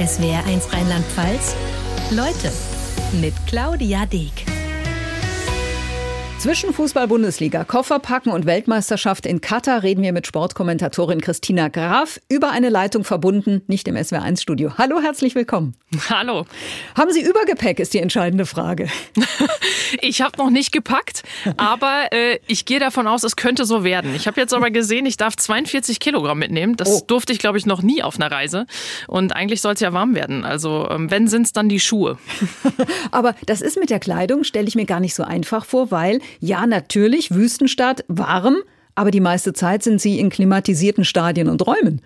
SWR1 Rheinland-Pfalz. Leute mit Claudia Deek. Zwischen Fußball-Bundesliga, Kofferpacken und Weltmeisterschaft in Katar reden wir mit Sportkommentatorin Christina Graf über eine Leitung verbunden, nicht im SWR1-Studio. Hallo, herzlich willkommen. Hallo. Haben Sie Übergepäck, ist die entscheidende Frage. ich habe noch nicht gepackt, aber äh, ich gehe davon aus, es könnte so werden. Ich habe jetzt aber gesehen, ich darf 42 Kilogramm mitnehmen. Das oh. durfte ich, glaube ich, noch nie auf einer Reise. Und eigentlich soll es ja warm werden. Also ähm, wenn, sind es dann die Schuhe. aber das ist mit der Kleidung, stelle ich mir gar nicht so einfach vor, weil ja, natürlich, Wüstenstadt, warm, aber die meiste Zeit sind sie in klimatisierten Stadien und Räumen.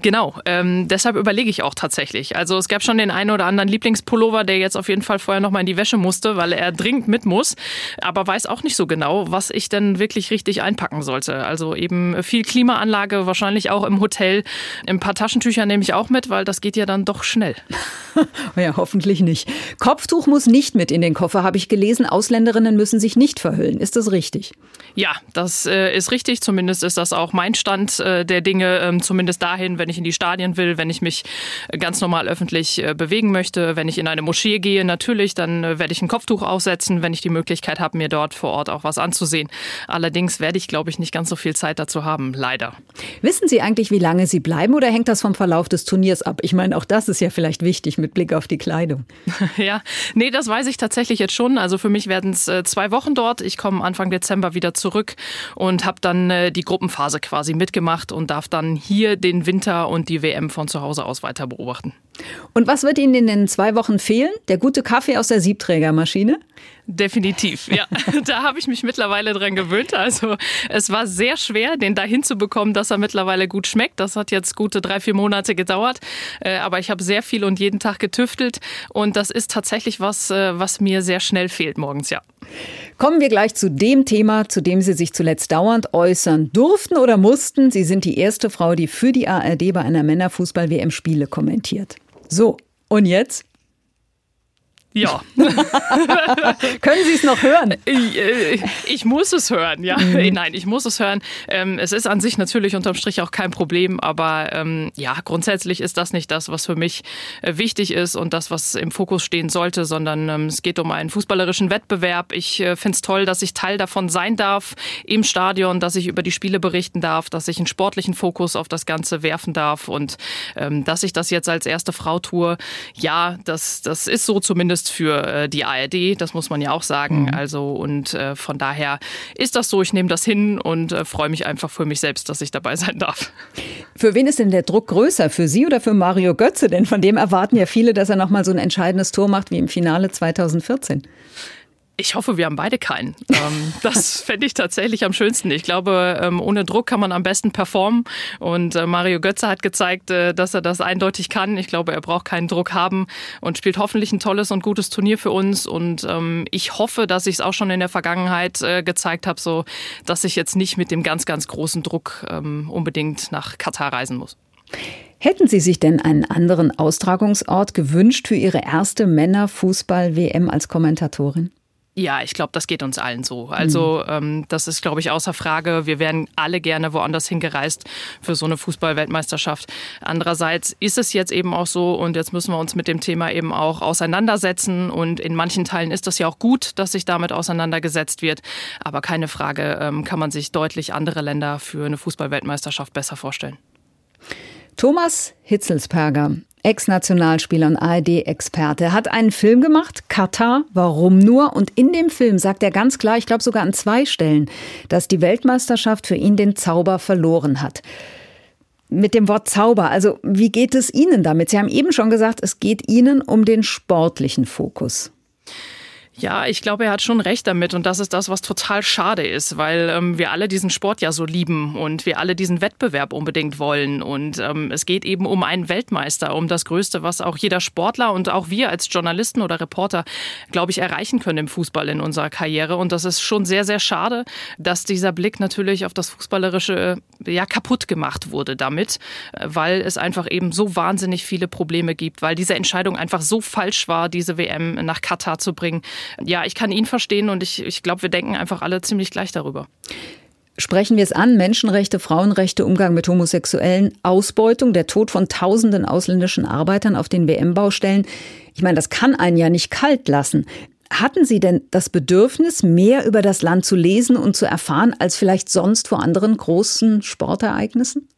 Genau, ähm, deshalb überlege ich auch tatsächlich. Also es gab schon den einen oder anderen Lieblingspullover, der jetzt auf jeden Fall vorher nochmal in die Wäsche musste, weil er dringend mit muss, aber weiß auch nicht so genau, was ich denn wirklich richtig einpacken sollte. Also eben viel Klimaanlage, wahrscheinlich auch im Hotel. Ein paar Taschentücher nehme ich auch mit, weil das geht ja dann doch schnell. ja, hoffentlich nicht. Kopftuch muss nicht mit in den Koffer, habe ich gelesen. Ausländerinnen müssen sich nicht verhüllen. Ist das richtig? Ja, das äh, ist richtig wichtig. Zumindest ist das auch mein Stand äh, der Dinge. Ähm, zumindest dahin, wenn ich in die Stadien will, wenn ich mich äh, ganz normal öffentlich äh, bewegen möchte, wenn ich in eine Moschee gehe, natürlich, dann äh, werde ich ein Kopftuch aufsetzen, wenn ich die Möglichkeit habe, mir dort vor Ort auch was anzusehen. Allerdings werde ich, glaube ich, nicht ganz so viel Zeit dazu haben, leider. Wissen Sie eigentlich, wie lange Sie bleiben oder hängt das vom Verlauf des Turniers ab? Ich meine, auch das ist ja vielleicht wichtig mit Blick auf die Kleidung. ja, nee, das weiß ich tatsächlich jetzt schon. Also für mich werden es äh, zwei Wochen dort. Ich komme Anfang Dezember wieder zurück und habe dann äh, die Gruppenphase quasi mitgemacht und darf dann hier den Winter und die WM von zu Hause aus weiter beobachten. Und was wird Ihnen in den zwei Wochen fehlen? Der gute Kaffee aus der Siebträgermaschine? Definitiv, ja. Da habe ich mich mittlerweile dran gewöhnt. Also es war sehr schwer, den dahin zu bekommen, dass er mittlerweile gut schmeckt. Das hat jetzt gute drei, vier Monate gedauert. Äh, aber ich habe sehr viel und jeden Tag getüftelt. Und das ist tatsächlich was, äh, was mir sehr schnell fehlt morgens, ja. Kommen wir gleich zu dem Thema, zu dem Sie sich zuletzt dauernd äußern durften oder mussten. Sie sind die erste Frau, die für die ARD bei einer Männerfußball-WM Spiele kommentiert. So, und jetzt? Ja. Können Sie es noch hören? Ich, äh, ich, muss es hören, ja. Mhm. Nein, ich muss es hören. Ähm, es ist an sich natürlich unterm Strich auch kein Problem, aber ähm, ja, grundsätzlich ist das nicht das, was für mich äh, wichtig ist und das, was im Fokus stehen sollte, sondern ähm, es geht um einen fußballerischen Wettbewerb. Ich äh, finde es toll, dass ich Teil davon sein darf im Stadion, dass ich über die Spiele berichten darf, dass ich einen sportlichen Fokus auf das Ganze werfen darf und dass ich das jetzt als erste Frau tue. Ja, das, das ist so zumindest ist für äh, die ARD, das muss man ja auch sagen. Mhm. Also und äh, von daher ist das so, ich nehme das hin und äh, freue mich einfach für mich selbst, dass ich dabei sein darf. Für wen ist denn der Druck größer? Für Sie oder für Mario Götze? Denn von dem erwarten ja viele, dass er nochmal so ein entscheidendes Tor macht wie im Finale 2014. Ich hoffe, wir haben beide keinen. Ähm, das fände ich tatsächlich am schönsten. Ich glaube, ähm, ohne Druck kann man am besten performen. Und äh, Mario Götze hat gezeigt, äh, dass er das eindeutig kann. Ich glaube, er braucht keinen Druck haben und spielt hoffentlich ein tolles und gutes Turnier für uns. Und ähm, ich hoffe, dass ich es auch schon in der Vergangenheit äh, gezeigt habe, so dass ich jetzt nicht mit dem ganz, ganz großen Druck unbedingt nach Katar reisen muss. Hätten Sie sich denn einen anderen Austragungsort gewünscht für Ihre erste Männerfußball-WM als Kommentatorin? Ja, ich glaube, das geht uns allen so. Also mhm. ähm, das ist, glaube ich, außer Frage. Wir wären alle gerne woanders hingereist für so eine Fußballweltmeisterschaft. Andererseits ist es jetzt eben auch so und jetzt müssen wir uns mit dem Thema eben auch auseinandersetzen. Und in manchen Teilen ist das ja auch gut, dass sich damit auseinandergesetzt wird. Aber keine Frage, ähm, kann man sich deutlich andere Länder für eine Fußballweltmeisterschaft besser vorstellen. Thomas Hitzelsperger Ex-Nationalspieler und ARD-Experte, hat einen Film gemacht, Katar, warum nur? Und in dem Film sagt er ganz klar, ich glaube sogar an zwei Stellen, dass die Weltmeisterschaft für ihn den Zauber verloren hat. Mit dem Wort Zauber, also wie geht es Ihnen damit? Sie haben eben schon gesagt, es geht Ihnen um den sportlichen Fokus. Ja, ich glaube, er hat schon recht damit und das ist das, was total schade ist, weil ähm, wir alle diesen Sport ja so lieben und wir alle diesen Wettbewerb unbedingt wollen und ähm, es geht eben um einen Weltmeister, um das Größte, was auch jeder Sportler und auch wir als Journalisten oder Reporter, glaube ich, erreichen können im Fußball in unserer Karriere und das ist schon sehr, sehr schade, dass dieser Blick natürlich auf das Fußballerische ja kaputt gemacht wurde damit, weil es einfach eben so wahnsinnig viele Probleme gibt, weil diese Entscheidung einfach so falsch war, diese WM nach Katar zu bringen ja, ich kann ihn verstehen und ich, ich glaube, wir denken einfach alle ziemlich gleich darüber. Sprechen wir es an, Menschenrechte, Frauenrechte, Umgang mit Homosexuellen, Ausbeutung, der Tod von tausenden ausländischen Arbeitern auf den WM-Baustellen. Ich meine, das kann einen ja nicht kalt lassen. Hatten Sie denn das Bedürfnis, mehr über das Land zu lesen und zu erfahren, als vielleicht sonst vor anderen großen Sportereignissen?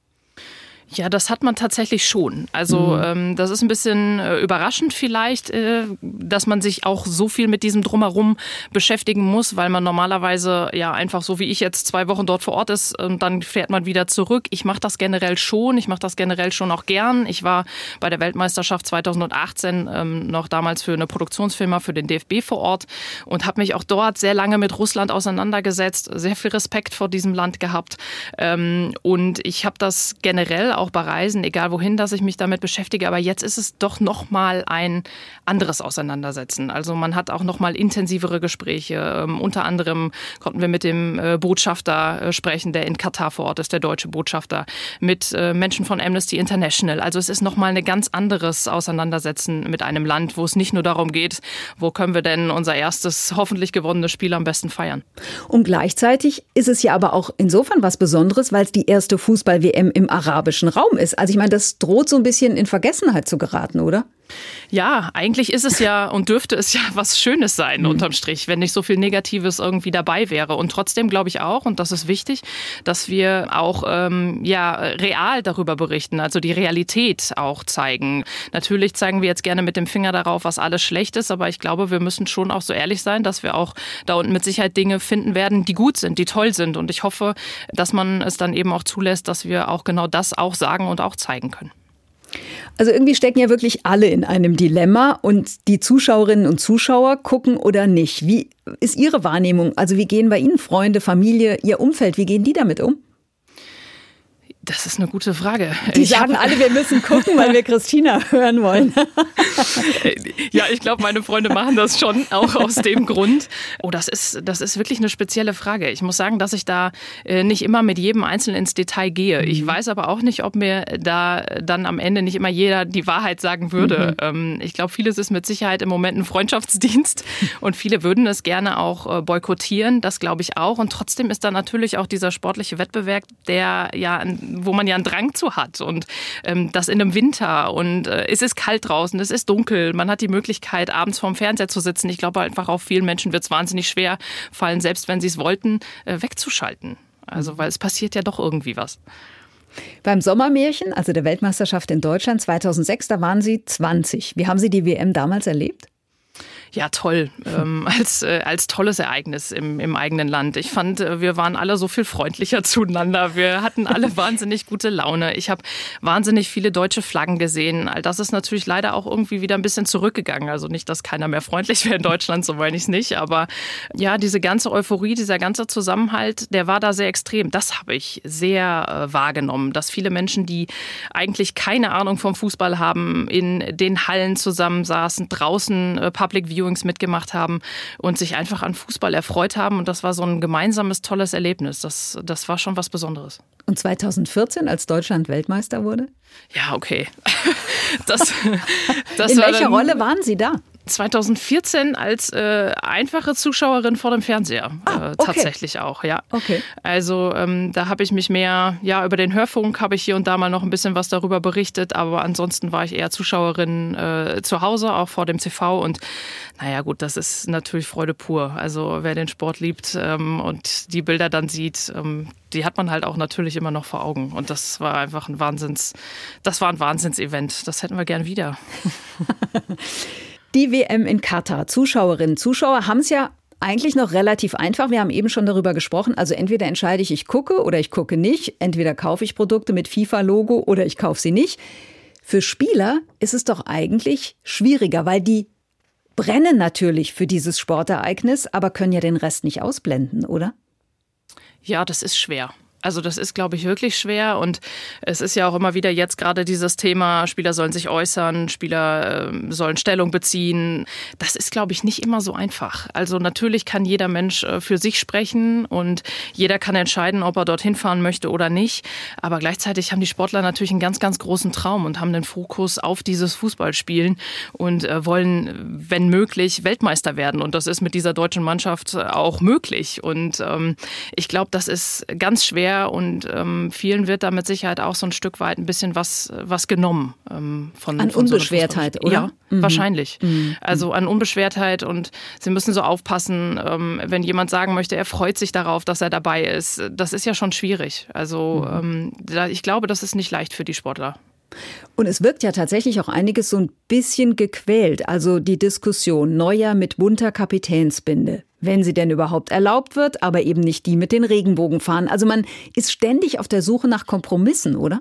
Ja, das hat man tatsächlich schon. Also mhm. ähm, das ist ein bisschen äh, überraschend vielleicht, äh, dass man sich auch so viel mit diesem Drumherum beschäftigen muss, weil man normalerweise ja einfach so wie ich jetzt zwei Wochen dort vor Ort ist und dann fährt man wieder zurück. Ich mache das generell schon. Ich mache das generell schon auch gern. Ich war bei der Weltmeisterschaft 2018 ähm, noch damals für eine Produktionsfirma für den DFB vor Ort und habe mich auch dort sehr lange mit Russland auseinandergesetzt, sehr viel Respekt vor diesem Land gehabt ähm, und ich habe das generell auch bei Reisen, egal wohin, dass ich mich damit beschäftige. Aber jetzt ist es doch noch mal ein anderes Auseinandersetzen. Also man hat auch noch mal intensivere Gespräche. Ähm, unter anderem konnten wir mit dem äh, Botschafter äh, sprechen, der in Katar vor Ort ist, der deutsche Botschafter, mit äh, Menschen von Amnesty International. Also es ist noch mal ein ganz anderes Auseinandersetzen mit einem Land, wo es nicht nur darum geht, wo können wir denn unser erstes hoffentlich gewonnenes Spiel am besten feiern. Und gleichzeitig ist es ja aber auch insofern was Besonderes, weil es die erste Fußball-WM im arabischen Raum ist. Also ich meine, das droht so ein bisschen in Vergessenheit zu geraten, oder? Ja, eigentlich ist es ja und dürfte es ja was Schönes sein, mhm. unterm Strich, wenn nicht so viel Negatives irgendwie dabei wäre. Und trotzdem glaube ich auch, und das ist wichtig, dass wir auch ähm, ja, real darüber berichten, also die Realität auch zeigen. Natürlich zeigen wir jetzt gerne mit dem Finger darauf, was alles schlecht ist, aber ich glaube, wir müssen schon auch so ehrlich sein, dass wir auch da unten mit Sicherheit Dinge finden werden, die gut sind, die toll sind. Und ich hoffe, dass man es dann eben auch zulässt, dass wir auch genau das auch sagen und auch zeigen können. Also irgendwie stecken ja wirklich alle in einem Dilemma und die Zuschauerinnen und Zuschauer gucken oder nicht. Wie ist Ihre Wahrnehmung? Also wie gehen bei Ihnen Freunde, Familie, Ihr Umfeld, wie gehen die damit um? Das ist eine gute Frage. Die ich sagen alle, wir müssen gucken, weil wir Christina hören wollen. ja, ich glaube, meine Freunde machen das schon auch aus dem Grund. Oh, das ist, das ist wirklich eine spezielle Frage. Ich muss sagen, dass ich da äh, nicht immer mit jedem Einzelnen ins Detail gehe. Ich mhm. weiß aber auch nicht, ob mir da dann am Ende nicht immer jeder die Wahrheit sagen würde. Mhm. Ähm, ich glaube, vieles ist mit Sicherheit im Moment ein Freundschaftsdienst und viele würden es gerne auch äh, boykottieren. Das glaube ich auch. Und trotzdem ist da natürlich auch dieser sportliche Wettbewerb, der ja wo man ja einen Drang zu hat. Und ähm, das in einem Winter und äh, es ist kalt draußen, es ist dunkel, man hat die Möglichkeit, abends vorm Fernseher zu sitzen. Ich glaube einfach, auf vielen Menschen wird es wahnsinnig schwer fallen, selbst wenn sie es wollten, äh, wegzuschalten. Also, weil es passiert ja doch irgendwie was. Beim Sommermärchen, also der Weltmeisterschaft in Deutschland 2006, da waren Sie 20. Wie haben Sie die WM damals erlebt? Ja toll, ähm, als, äh, als tolles Ereignis im, im eigenen Land. Ich fand, äh, wir waren alle so viel freundlicher zueinander. Wir hatten alle wahnsinnig gute Laune. Ich habe wahnsinnig viele deutsche Flaggen gesehen. All das ist natürlich leider auch irgendwie wieder ein bisschen zurückgegangen. Also nicht, dass keiner mehr freundlich wäre in Deutschland, so meine ich es nicht. Aber ja, diese ganze Euphorie, dieser ganze Zusammenhalt, der war da sehr extrem. Das habe ich sehr äh, wahrgenommen, dass viele Menschen, die eigentlich keine Ahnung vom Fußball haben, in den Hallen zusammensaßen, draußen äh, Public View Viewings mitgemacht haben und sich einfach an Fußball erfreut haben. Und das war so ein gemeinsames, tolles Erlebnis. Das, das war schon was Besonderes. Und 2014, als Deutschland Weltmeister wurde? Ja, okay. Das, das In welcher Rolle waren Sie da? 2014 als äh, einfache Zuschauerin vor dem Fernseher ah, äh, tatsächlich okay. auch, ja. Okay. Also ähm, da habe ich mich mehr, ja, über den Hörfunk habe ich hier und da mal noch ein bisschen was darüber berichtet, aber ansonsten war ich eher Zuschauerin äh, zu Hause, auch vor dem TV und naja gut, das ist natürlich Freude pur. Also wer den Sport liebt ähm, und die Bilder dann sieht, ähm, die hat man halt auch natürlich immer noch vor Augen. Und das war einfach ein Wahnsinns, das war ein Wahnsinnsevent. Das hätten wir gern wieder. Die WM in Katar. Zuschauerinnen, Zuschauer haben es ja eigentlich noch relativ einfach. Wir haben eben schon darüber gesprochen. Also entweder entscheide ich, ich gucke oder ich gucke nicht. Entweder kaufe ich Produkte mit FIFA-Logo oder ich kaufe sie nicht. Für Spieler ist es doch eigentlich schwieriger, weil die brennen natürlich für dieses Sportereignis, aber können ja den Rest nicht ausblenden, oder? Ja, das ist schwer. Also das ist, glaube ich, wirklich schwer. Und es ist ja auch immer wieder jetzt gerade dieses Thema, Spieler sollen sich äußern, Spieler äh, sollen Stellung beziehen. Das ist, glaube ich, nicht immer so einfach. Also natürlich kann jeder Mensch äh, für sich sprechen und jeder kann entscheiden, ob er dorthin fahren möchte oder nicht. Aber gleichzeitig haben die Sportler natürlich einen ganz, ganz großen Traum und haben den Fokus auf dieses Fußballspielen und äh, wollen, wenn möglich, Weltmeister werden. Und das ist mit dieser deutschen Mannschaft auch möglich. Und ähm, ich glaube, das ist ganz schwer schwer und ähm, vielen wird da mit Sicherheit auch so ein Stück weit ein bisschen was, was genommen ähm, von An von Unbeschwertheit, so oder? Ja, mhm. wahrscheinlich. Mhm. Also an Unbeschwertheit und sie müssen so aufpassen, ähm, wenn jemand sagen möchte, er freut sich darauf, dass er dabei ist. Das ist ja schon schwierig. Also mhm. Ähm, da, ich glaube, das ist nicht leicht für die Sportler. Und es wirkt ja tatsächlich auch einiges so ein bisschen gequält. Also die Diskussion Neuer mit bunter Kapitänsbinde wenn sie denn überhaupt erlaubt wird, aber eben nicht die mit den Regenbogenfahnen. Also man ist ständig auf der Suche nach Kompromissen, oder?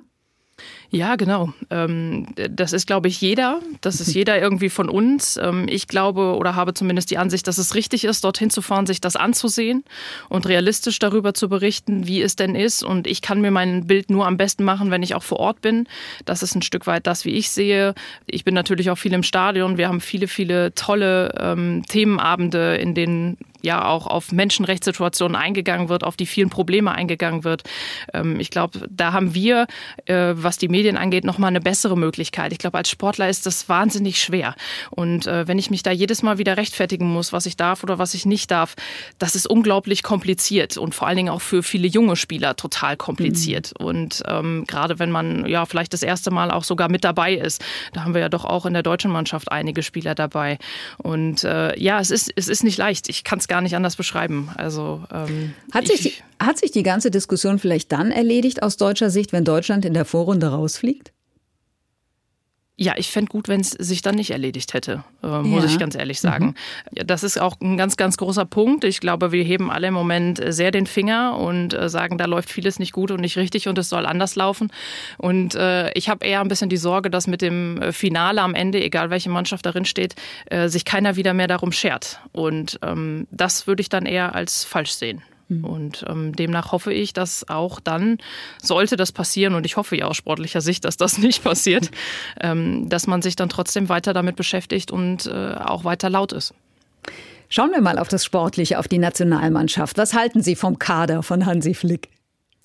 Ja, genau. Ähm, das ist, glaube ich, jeder. Das ist jeder irgendwie von uns. Ähm, ich glaube oder habe zumindest die Ansicht, dass es richtig ist, dorthin zu fahren, sich das anzusehen und realistisch darüber zu berichten, wie es denn ist. Und ich kann mir mein Bild nur am besten machen, wenn ich auch vor Ort bin. Das ist ein Stück weit das, wie ich sehe. Ich bin natürlich auch viel im Stadion. Wir haben viele, viele tolle ähm, Themenabende, in denen ja auch auf Menschenrechtssituationen eingegangen wird, auf die vielen Probleme eingegangen wird. Ähm, ich glaube, da haben wir, äh, was die Medien angeht, nochmal eine bessere Möglichkeit. Ich glaube, als Sportler ist das wahnsinnig schwer. Und äh, wenn ich mich da jedes Mal wieder rechtfertigen muss, was ich darf oder was ich nicht darf, das ist unglaublich kompliziert und vor allen Dingen auch für viele junge Spieler total kompliziert. Mhm. Und ähm, gerade wenn man ja vielleicht das erste Mal auch sogar mit dabei ist, da haben wir ja doch auch in der deutschen Mannschaft einige Spieler dabei. Und äh, ja, es ist, es ist nicht leicht. Ich kann es gar gar nicht anders beschreiben. Also ähm, hat, sich die, hat sich die ganze Diskussion vielleicht dann erledigt aus deutscher Sicht, wenn Deutschland in der Vorrunde rausfliegt? Ja, ich fände gut, wenn es sich dann nicht erledigt hätte, äh, muss ja. ich ganz ehrlich sagen. Mhm. Das ist auch ein ganz, ganz großer Punkt. Ich glaube, wir heben alle im Moment sehr den Finger und äh, sagen, da läuft vieles nicht gut und nicht richtig und es soll anders laufen. Und äh, ich habe eher ein bisschen die Sorge, dass mit dem äh, Finale am Ende, egal welche Mannschaft darin steht, äh, sich keiner wieder mehr darum schert. Und ähm, das würde ich dann eher als falsch sehen. Mhm. Und ähm, demnach hoffe ich, dass auch dann, sollte das passieren, und ich hoffe ja aus sportlicher Sicht, dass das nicht passiert, ähm, dass man sich dann trotzdem weiter damit beschäftigt und äh, auch weiter laut ist. Schauen wir mal auf das Sportliche, auf die Nationalmannschaft. Was halten Sie vom Kader von Hansi Flick?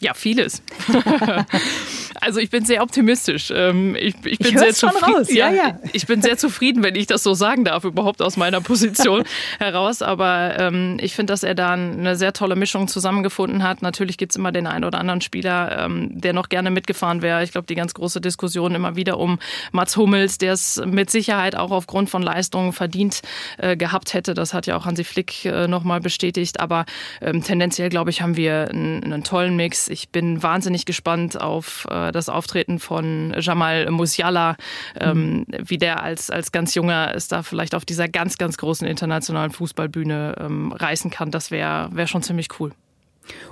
Ja, vieles. also ich bin sehr optimistisch. Ähm, ich, ich bin ich sehr zufrieden. Ja, ja. Ich bin sehr zufrieden, wenn ich das so sagen darf, überhaupt aus meiner Position heraus. Aber ähm, ich finde, dass er da eine sehr tolle Mischung zusammengefunden hat. Natürlich gibt es immer den einen oder anderen Spieler, ähm, der noch gerne mitgefahren wäre. Ich glaube, die ganz große Diskussion immer wieder um Mats Hummels, der es mit Sicherheit auch aufgrund von Leistungen verdient äh, gehabt hätte. Das hat ja auch Hansi Flick äh, nochmal bestätigt. Aber tendenziell, glaube ich, haben wir einen, einen tollen Mix. Ich bin wahnsinnig gespannt auf äh, das Auftreten von Jamal Musiala, ähm, mhm. wie der als, als ganz junger es da vielleicht auf dieser ganz, ganz großen internationalen Fußballbühne ähm, reißen kann. Das wäre wär schon ziemlich cool.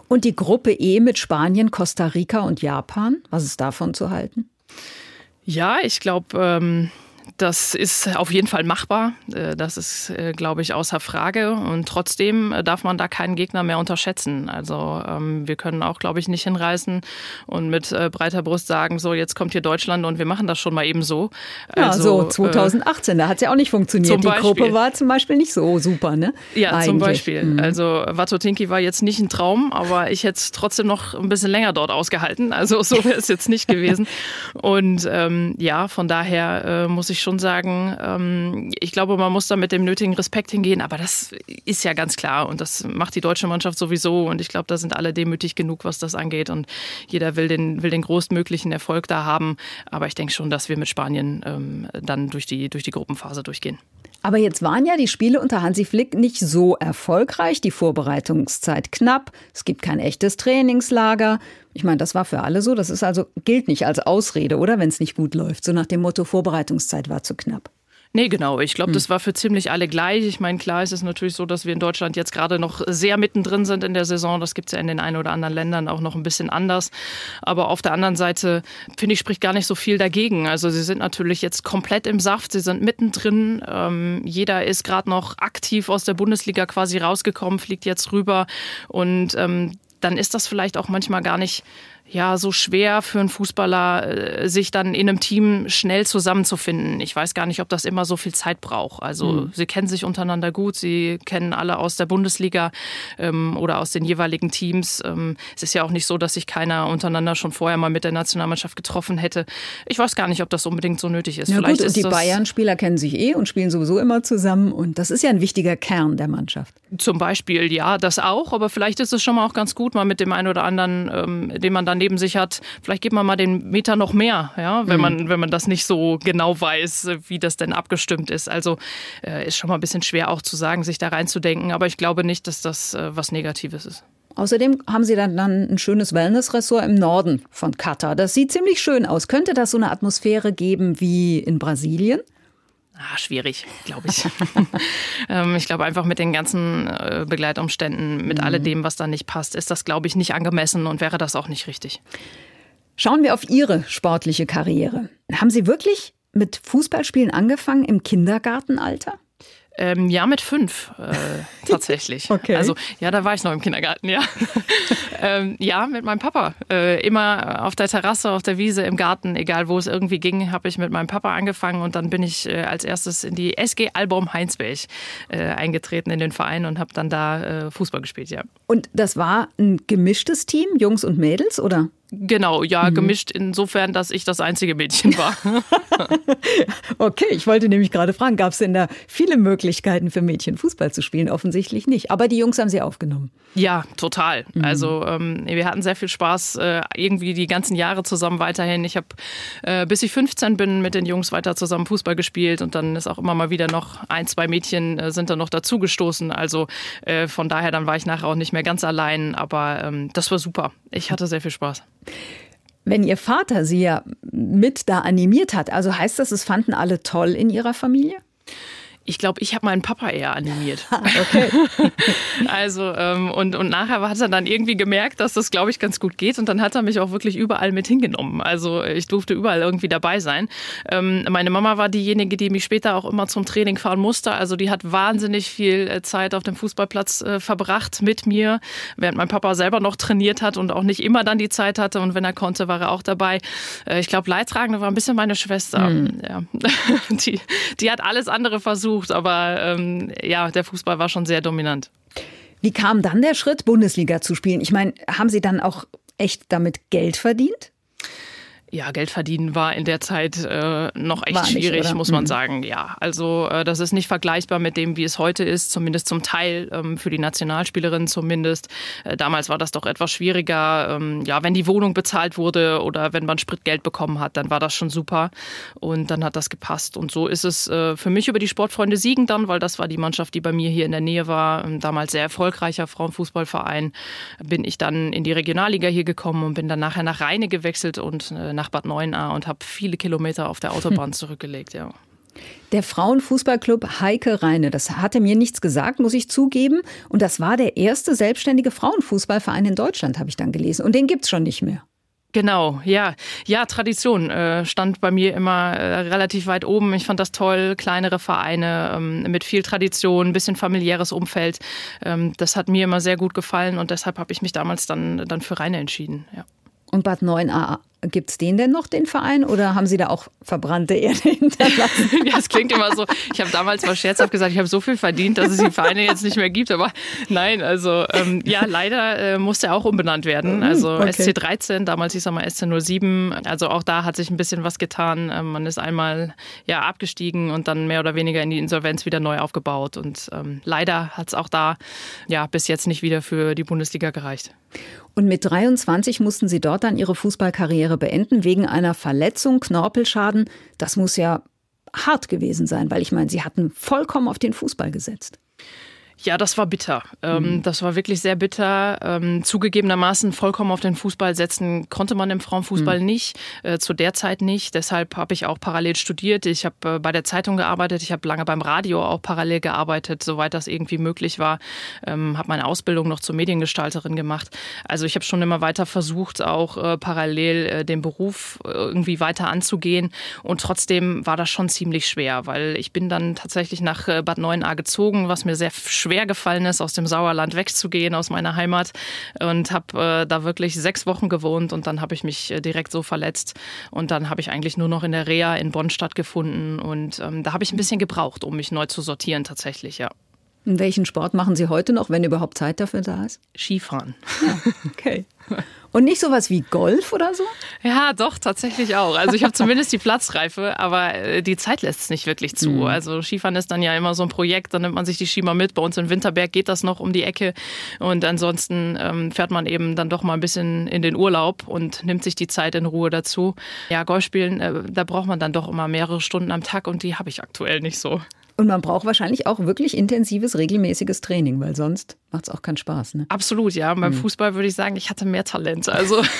Und die Gruppe E mit Spanien, Costa Rica und Japan, was ist davon zu halten? Ja, ich glaube, ähm, das ist auf jeden Fall machbar. Äh, das ist, äh, glaube ich, außer Frage. Und trotzdem äh, darf man da keinen Gegner mehr unterschätzen. Also ähm, wir können auch, glaube ich, nicht hinreißen und mit breiter Brust sagen, so jetzt kommt hier Deutschland und wir machen das schon mal eben so. Ja, also, so 2018, äh, da hat es ja auch nicht funktioniert. Die Gruppe war zum Beispiel nicht so super, ne? Ja, Eigentlich. zum Beispiel. Mhm. Also Watotinki war jetzt nicht ein Traum, aber ich hätte es trotzdem noch ein bisschen länger dort ausgehalten. Also so wäre es jetzt nicht gewesen. Und ähm, ja, von daher äh, muss ich schon sagen, ähm, ich glaube, man muss da mit dem nötigen Respekt hingehen, aber das ist ja ganz klar und das macht die deutsche Mannschaft sowieso und ich glaube, da sind alle demütig genug, was das angeht und jeder will den, will den größtmöglichen Erfolg da haben, aber ich denke schon, dass wir mit Spanien ähm, dann durch die, durch die Gruppenphase durchgehen. Aber jetzt waren ja die Spiele unter Hansi Flick nicht so erfolgreich, die Vorbereitungszeit knapp, es gibt kein echtes Trainingslager. Ich meine, das war für alle so, das ist also gilt nicht als Ausrede, oder wenn es nicht gut läuft, so nach dem Motto Vorbereitungszeit war zu knapp. Nee, genau. Ich glaube, hm. das war für ziemlich alle gleich. Ich meine, klar ist es natürlich so, dass wir in Deutschland jetzt gerade noch sehr mittendrin sind in der Saison. Das gibt es ja in den einen oder anderen Ländern auch noch ein bisschen anders. Aber auf der anderen Seite, finde ich, spricht gar nicht so viel dagegen. Also sie sind natürlich jetzt komplett im Saft, sie sind mittendrin. Ähm, jeder ist gerade noch aktiv aus der Bundesliga quasi rausgekommen, fliegt jetzt rüber. Und ähm, dann ist das vielleicht auch manchmal gar nicht ja so schwer für einen Fußballer, äh, sich dann in einem Team schnell zusammenzufinden. Ich weiß gar nicht, ob das immer so viel Zeit braucht. Also mhm. sie kennen sich untereinander gut, sie kennen alle aus der Bundesliga ähm, oder aus den jeweiligen Teams. Ähm, es ist ja auch nicht so, dass sich keiner untereinander schon vorher mal mit der Nationalmannschaft getroffen hätte. Ich weiß gar nicht, ob das unbedingt so nötig ist. Ja, Vielleicht gut, ist die Bayern-Spieler kennen sich eh und spielen sowieso immer zusammen und das ist ja ein wichtiger Kern der Mannschaft. Zum Beispiel, ja, das auch, aber vielleicht ist es schon mal auch ganz gut, mal mit dem einen oder anderen, ähm, den man dann neben sich hat, vielleicht gibt man mal den Meter noch mehr, ja, wenn, mhm. man, wenn man das nicht so genau weiß, wie das denn abgestimmt ist. Also äh, ist schon mal ein bisschen schwer auch zu sagen, sich da reinzudenken, aber ich glaube nicht, dass das äh, was Negatives ist. Außerdem haben Sie dann, dann ein schönes Wellness-Ressort im Norden von Katar. Das sieht ziemlich schön aus. Könnte das so eine Atmosphäre geben wie in Brasilien? Ah, schwierig, glaube ich. ähm, ich glaube einfach mit den ganzen äh, Begleitumständen, mit mhm. alledem, was da nicht passt, ist das, glaube ich, nicht angemessen und wäre das auch nicht richtig. Schauen wir auf Ihre sportliche Karriere. Haben Sie wirklich mit Fußballspielen angefangen im Kindergartenalter? Ähm, ja, mit fünf äh, tatsächlich. okay. Also ja, da war ich noch im Kindergarten, ja. ähm, ja, mit meinem Papa. Äh, immer auf der Terrasse, auf der Wiese, im Garten, egal wo es irgendwie ging, habe ich mit meinem Papa angefangen und dann bin ich äh, als erstes in die SG Album Heinsberg äh, eingetreten in den Verein und habe dann da äh, Fußball gespielt, ja. Und das war ein gemischtes Team, Jungs und Mädels, oder? Genau, ja, mhm. gemischt insofern, dass ich das einzige Mädchen war. okay, ich wollte nämlich gerade fragen, gab es denn da viele Möglichkeiten für Mädchen Fußball zu spielen? Offensichtlich nicht. Aber die Jungs haben sie aufgenommen. Ja, total. Mhm. Also ähm, wir hatten sehr viel Spaß, äh, irgendwie die ganzen Jahre zusammen weiterhin. Ich habe, äh, bis ich 15 bin, mit den Jungs weiter zusammen Fußball gespielt und dann ist auch immer mal wieder noch ein, zwei Mädchen äh, sind dann noch dazugestoßen. Also äh, von daher, dann war ich nachher auch nicht mehr ganz allein, aber ähm, das war super. Ich hatte sehr viel Spaß. Wenn Ihr Vater Sie ja mit da animiert hat, also heißt das, es fanden alle toll in Ihrer Familie? Ich glaube, ich habe meinen Papa eher animiert. Okay. also, ähm, und, und nachher hat er dann irgendwie gemerkt, dass das, glaube ich, ganz gut geht. Und dann hat er mich auch wirklich überall mit hingenommen. Also ich durfte überall irgendwie dabei sein. Ähm, meine Mama war diejenige, die mich später auch immer zum Training fahren musste. Also die hat wahnsinnig viel äh, Zeit auf dem Fußballplatz äh, verbracht mit mir, während mein Papa selber noch trainiert hat und auch nicht immer dann die Zeit hatte. Und wenn er konnte, war er auch dabei. Äh, ich glaube, Leidtragende war ein bisschen meine Schwester. Mhm. Ja. die, die hat alles andere versucht versucht, aber ähm, ja, der Fußball war schon sehr dominant. Wie kam dann der Schritt, Bundesliga zu spielen? Ich meine, haben Sie dann auch echt damit Geld verdient? Ja, Geld verdienen war in der Zeit äh, noch echt nicht, schwierig, oder? muss man mhm. sagen. Ja, also äh, das ist nicht vergleichbar mit dem, wie es heute ist, zumindest zum Teil ähm, für die Nationalspielerin zumindest. Äh, damals war das doch etwas schwieriger. Ähm, ja, wenn die Wohnung bezahlt wurde oder wenn man Spritgeld bekommen hat, dann war das schon super und dann hat das gepasst. Und so ist es äh, für mich über die Sportfreunde Siegen dann, weil das war die Mannschaft, die bei mir hier in der Nähe war, damals sehr erfolgreicher Frauenfußballverein, bin ich dann in die Regionalliga hier gekommen und bin dann nachher nach Rheine gewechselt und äh, nach Bad Neuenahr und habe viele Kilometer auf der Autobahn hm. zurückgelegt, ja. Der Frauenfußballclub Heike Reine, das hatte mir nichts gesagt, muss ich zugeben. Und das war der erste selbstständige Frauenfußballverein in Deutschland, habe ich dann gelesen. Und den gibt es schon nicht mehr. Genau, ja. Ja, Tradition äh, stand bei mir immer äh, relativ weit oben. Ich fand das toll, kleinere Vereine ähm, mit viel Tradition, ein bisschen familiäres Umfeld. Ähm, das hat mir immer sehr gut gefallen und deshalb habe ich mich damals dann, dann für Reine entschieden. Ja. Und Bad 9a Gibt es den denn noch, den Verein, oder haben Sie da auch verbrannte Erde hinterlassen? ja, es klingt immer so. Ich habe damals mal scherzhaft gesagt, ich habe so viel verdient, dass es die Vereine jetzt nicht mehr gibt. Aber nein, also ähm, ja, leider äh, musste er auch umbenannt werden. Mhm, also okay. SC13, damals hieß er mal SC07. Also auch da hat sich ein bisschen was getan. Ähm, man ist einmal ja abgestiegen und dann mehr oder weniger in die Insolvenz wieder neu aufgebaut. Und ähm, leider hat es auch da ja bis jetzt nicht wieder für die Bundesliga gereicht. Und mit 23 mussten Sie dort dann Ihre Fußballkarriere beenden wegen einer Verletzung, Knorpelschaden. Das muss ja hart gewesen sein, weil ich meine, Sie hatten vollkommen auf den Fußball gesetzt. Ja, das war bitter. Ähm, mhm. Das war wirklich sehr bitter. Ähm, zugegebenermaßen vollkommen auf den Fußball setzen konnte man im Frauenfußball mhm. nicht, äh, zu der Zeit nicht. Deshalb habe ich auch parallel studiert. Ich habe äh, bei der Zeitung gearbeitet, ich habe lange beim Radio auch parallel gearbeitet, soweit das irgendwie möglich war. Ähm, habe meine Ausbildung noch zur Mediengestalterin gemacht. Also ich habe schon immer weiter versucht, auch äh, parallel den Beruf irgendwie weiter anzugehen. Und trotzdem war das schon ziemlich schwer, weil ich bin dann tatsächlich nach Bad Neuenahr gezogen, was mir sehr schwer schwer gefallen ist, aus dem Sauerland wegzugehen, aus meiner Heimat. Und habe äh, da wirklich sechs Wochen gewohnt und dann habe ich mich äh, direkt so verletzt. Und dann habe ich eigentlich nur noch in der Reha in Bonn stattgefunden. Und ähm, da habe ich ein bisschen gebraucht, um mich neu zu sortieren tatsächlich, ja. Und welchen Sport machen Sie heute noch, wenn überhaupt Zeit dafür da ist? Skifahren. Ja, okay. Und nicht sowas wie Golf oder so? Ja, doch, tatsächlich auch. Also ich habe zumindest die Platzreife, aber äh, die Zeit lässt es nicht wirklich zu. Mhm. Also Skifahren ist dann ja immer so ein Projekt, dann nimmt man sich die Ski mal mit. Bei uns in Winterberg geht das noch um die Ecke. Und ansonsten ähm, fährt man eben dann doch mal ein bisschen in den Urlaub und nimmt sich die Zeit in Ruhe dazu. Ja, Golf spielen, äh, da braucht man dann doch immer mehrere Stunden am Tag und die habe ich aktuell nicht so. Und man braucht wahrscheinlich auch wirklich intensives, regelmäßiges Training, weil sonst macht es auch keinen Spaß. Ne? Absolut, ja. Beim mhm. Fußball würde ich sagen, ich hatte mehr Talent. Also.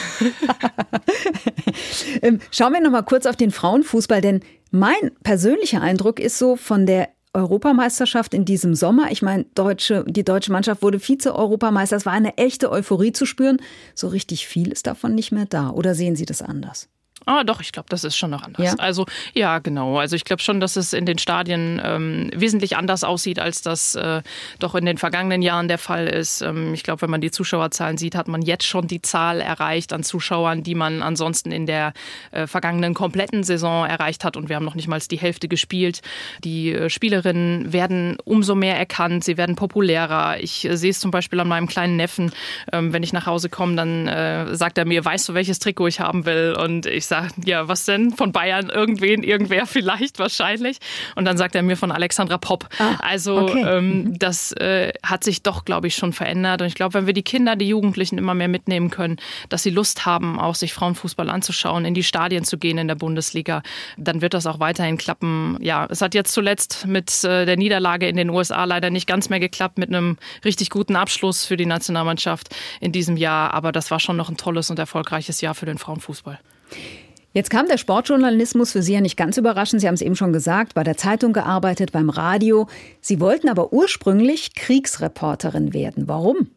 Ähm, schauen wir noch mal kurz auf den Frauenfußball, denn mein persönlicher Eindruck ist so von der Europameisterschaft in diesem Sommer. Ich meine, deutsche, die deutsche Mannschaft wurde Vize-Europameister. Es war eine echte Euphorie zu spüren. So richtig viel ist davon nicht mehr da. Oder sehen Sie das anders? Ah, doch, ich glaube, das ist schon noch anders. Ja? Also, ja, genau. Also, ich glaube schon, dass es in den Stadien ähm, wesentlich anders aussieht, als das äh, doch in den vergangenen Jahren der Fall ist. Ähm, ich glaube, wenn man die Zuschauerzahlen sieht, hat man jetzt schon die Zahl erreicht an Zuschauern, die man ansonsten in der äh, vergangenen kompletten Saison erreicht hat. Und wir haben noch nicht mal die Hälfte gespielt. Die äh, Spielerinnen werden umso mehr erkannt, sie werden populärer. Ich äh, sehe es zum Beispiel an meinem kleinen Neffen. Ähm, wenn ich nach Hause komme, dann äh, sagt er mir, weißt du, welches Trikot ich haben will? Und ich sage, ja, was denn? Von Bayern irgendwen, irgendwer vielleicht wahrscheinlich. Und dann sagt er mir von Alexandra Popp. Ah, also okay. ähm, das äh, hat sich doch, glaube ich, schon verändert. Und ich glaube, wenn wir die Kinder, die Jugendlichen immer mehr mitnehmen können, dass sie Lust haben, auch sich Frauenfußball anzuschauen, in die Stadien zu gehen in der Bundesliga, dann wird das auch weiterhin klappen. Ja, es hat jetzt zuletzt mit äh, der Niederlage in den USA leider nicht ganz mehr geklappt, mit einem richtig guten Abschluss für die Nationalmannschaft in diesem Jahr. Aber das war schon noch ein tolles und erfolgreiches Jahr für den Frauenfußball. Jetzt kam der Sportjournalismus für Sie ja nicht ganz überraschend. Sie haben es eben schon gesagt, bei der Zeitung gearbeitet, beim Radio. Sie wollten aber ursprünglich Kriegsreporterin werden. Warum?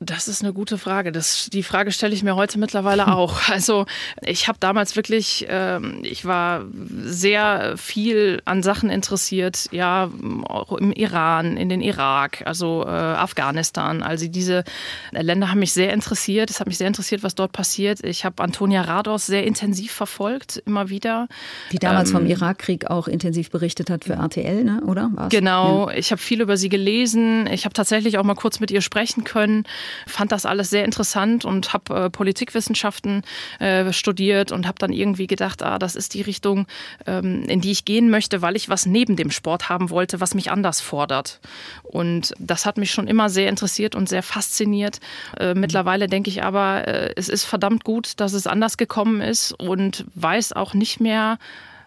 Das ist eine gute Frage. Das, die Frage stelle ich mir heute mittlerweile auch. Also ich habe damals wirklich, ähm, ich war sehr viel an Sachen interessiert, ja, auch im Iran, in den Irak, also äh, Afghanistan. Also diese Länder haben mich sehr interessiert. Es hat mich sehr interessiert, was dort passiert. Ich habe Antonia Rados sehr intensiv verfolgt, immer wieder. Die damals ähm, vom Irakkrieg auch intensiv berichtet hat für RTL, ne? oder? War's? Genau. Ja. Ich habe viel über sie gelesen. Ich habe tatsächlich auch mal kurz mit ihr sprechen können fand das alles sehr interessant und habe äh, Politikwissenschaften äh, studiert und habe dann irgendwie gedacht, ah, das ist die Richtung, ähm, in die ich gehen möchte, weil ich was neben dem Sport haben wollte, was mich anders fordert. Und das hat mich schon immer sehr interessiert und sehr fasziniert. Äh, mittlerweile denke ich aber, äh, es ist verdammt gut, dass es anders gekommen ist und weiß auch nicht mehr,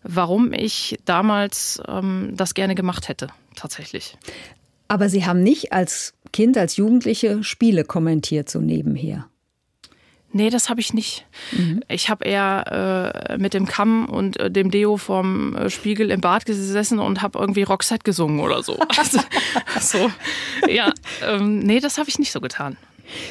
warum ich damals ähm, das gerne gemacht hätte, tatsächlich. Aber Sie haben nicht als Kind, als Jugendliche Spiele kommentiert, so nebenher. Nee, das habe ich nicht. Mhm. Ich habe eher äh, mit dem Kamm und äh, dem Deo vorm äh, Spiegel im Bad gesessen und habe irgendwie Roxette gesungen oder so. also, so ja, ähm, nee, das habe ich nicht so getan.